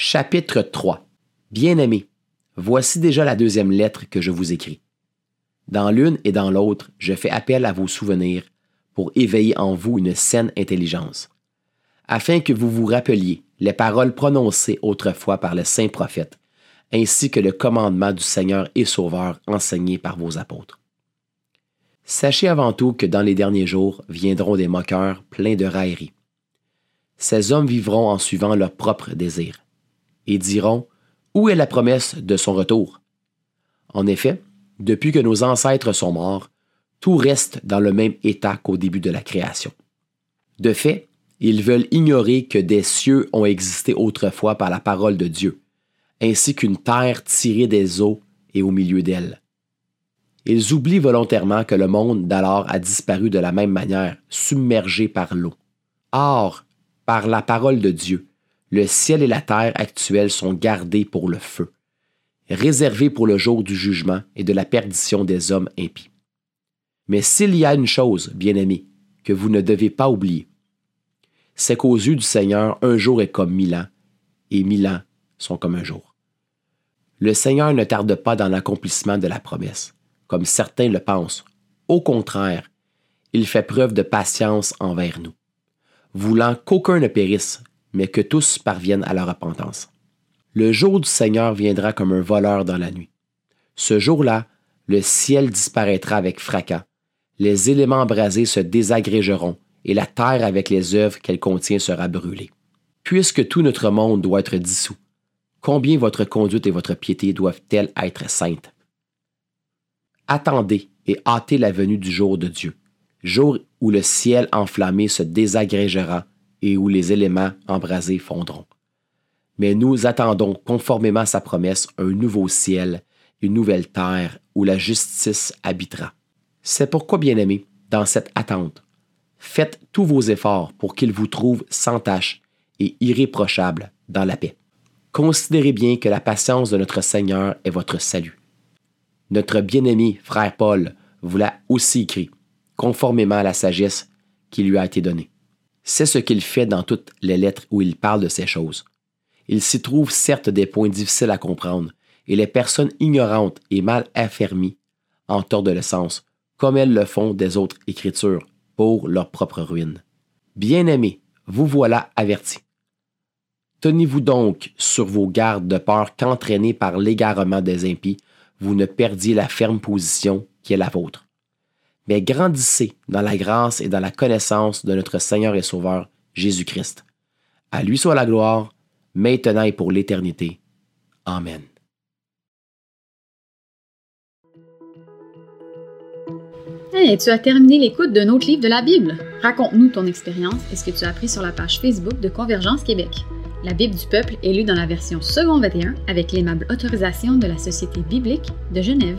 Chapitre 3 Bien-aimés, voici déjà la deuxième lettre que je vous écris. Dans l'une et dans l'autre, je fais appel à vos souvenirs pour éveiller en vous une saine intelligence, afin que vous vous rappeliez les paroles prononcées autrefois par le saint prophète, ainsi que le commandement du Seigneur et Sauveur enseigné par vos apôtres. Sachez avant tout que dans les derniers jours viendront des moqueurs pleins de railleries. Ces hommes vivront en suivant leurs propres désirs et diront Où est la promesse de son retour? En effet, depuis que nos ancêtres sont morts, tout reste dans le même état qu'au début de la création. De fait, ils veulent ignorer que des cieux ont existé autrefois par la parole de Dieu, ainsi qu'une terre tirée des eaux et au milieu d'elle. Ils oublient volontairement que le monde d'alors a disparu de la même manière, submergé par l'eau. Or, par la parole de Dieu, le ciel et la terre actuels sont gardés pour le feu, réservés pour le jour du jugement et de la perdition des hommes impies. Mais s'il y a une chose, bien-aimés, que vous ne devez pas oublier, c'est qu'aux yeux du Seigneur, un jour est comme mille ans, et mille ans sont comme un jour. Le Seigneur ne tarde pas dans l'accomplissement de la promesse, comme certains le pensent. Au contraire, il fait preuve de patience envers nous, voulant qu'aucun ne périsse, mais que tous parviennent à la repentance. Le jour du Seigneur viendra comme un voleur dans la nuit. Ce jour-là, le ciel disparaîtra avec fracas, les éléments embrasés se désagrégeront, et la terre avec les œuvres qu'elle contient sera brûlée. Puisque tout notre monde doit être dissous, combien votre conduite et votre piété doivent-elles être saintes? Attendez et hâtez la venue du jour de Dieu, jour où le ciel enflammé se désagrégera et où les éléments embrasés fondront. Mais nous attendons, conformément à sa promesse, un nouveau ciel, une nouvelle terre où la justice habitera. C'est pourquoi, bien-aimés, dans cette attente, faites tous vos efforts pour qu'il vous trouve sans tache et irréprochable dans la paix. Considérez bien que la patience de notre Seigneur est votre salut. Notre bien-aimé frère Paul vous l'a aussi écrit, conformément à la sagesse qui lui a été donnée. C'est ce qu'il fait dans toutes les lettres où il parle de ces choses. Il s'y trouve certes des points difficiles à comprendre, et les personnes ignorantes et mal affermies en tordent le sens, comme elles le font des autres écritures, pour leur propre ruine. Bien-aimés, vous voilà avertis. Tenez-vous donc sur vos gardes de peur qu'entraînés par l'égarement des impies, vous ne perdiez la ferme position qui est la vôtre mais grandissez dans la grâce et dans la connaissance de notre Seigneur et Sauveur Jésus-Christ. À lui soit la gloire, maintenant et pour l'éternité. Amen. Hey, tu as terminé l'écoute d'un autre livre de la Bible? Raconte-nous ton expérience et ce que tu as appris sur la page Facebook de Convergence Québec. La Bible du peuple est lue dans la version second 21 avec l'aimable autorisation de la Société biblique de Genève.